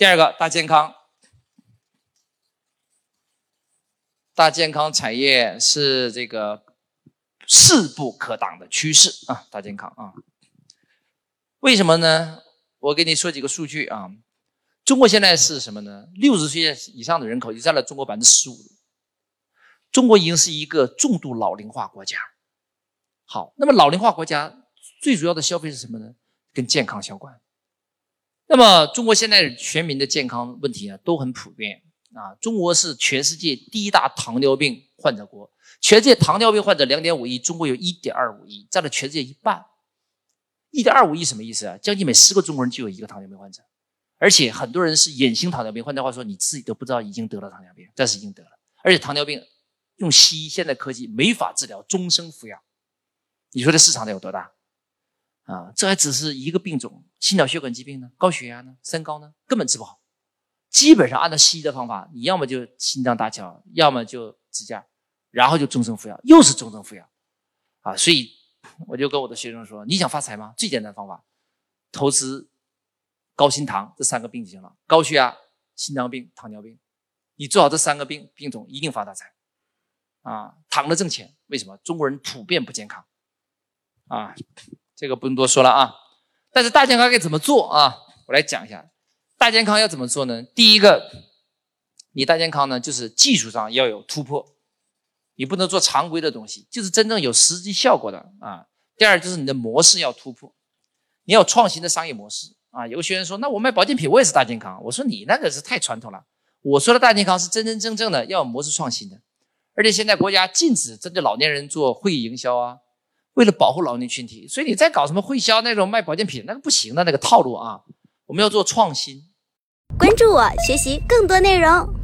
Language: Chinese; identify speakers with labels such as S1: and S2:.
S1: 第二个大健康，大健康产业是这个势不可挡的趋势啊！大健康啊，为什么呢？我给你说几个数据啊。中国现在是什么呢？六十岁以上的人口已经占了中国百分之十五。中国已经是一个重度老龄化国家。好，那么老龄化国家最主要的消费是什么呢？跟健康相关。那么中国现在全民的健康问题啊都很普遍啊。中国是全世界第一大糖尿病患者国，全世界糖尿病患者两点五亿，中国有一点二五亿，占了全世界一半。一点二五亿什么意思啊？将近每十个中国人就有一个糖尿病患者。而且很多人是隐形糖尿病，换句话说，你自己都不知道已经得了糖尿病，但是已经得了。而且糖尿病用西医现代科技没法治疗，终生服药。你说这市场得有多大？啊，这还只是一个病种，心脑血管疾病呢，高血压呢，三高呢，根本治不好。基本上按照西医的方法，你要么就心脏搭桥，要么就支架，然后就终生服药，又是终生服药。啊，所以我就跟我的学生说，你想发财吗？最简单的方法，投资。高心糖这三个病就行了，高血压、心脏病、糖尿病，你做好这三个病病种，一定发大财，啊，躺着挣钱。为什么？中国人普遍不健康，啊，这个不用多说了啊。但是大健康该怎么做啊？我来讲一下，大健康要怎么做呢？第一个，你大健康呢，就是技术上要有突破，你不能做常规的东西，就是真正有实际效果的啊。第二就是你的模式要突破，你要创新的商业模式。啊，有个学员说：“那我卖保健品，我也是大健康。”我说：“你那个是太传统了。我说的大健康是真真正正的，要有模式创新的。而且现在国家禁止针对老年人做会议营销啊，为了保护老年群体，所以你再搞什么会销那种卖保健品，那个不行的那个套路啊。我们要做创新。
S2: 关注我，学习更多内容。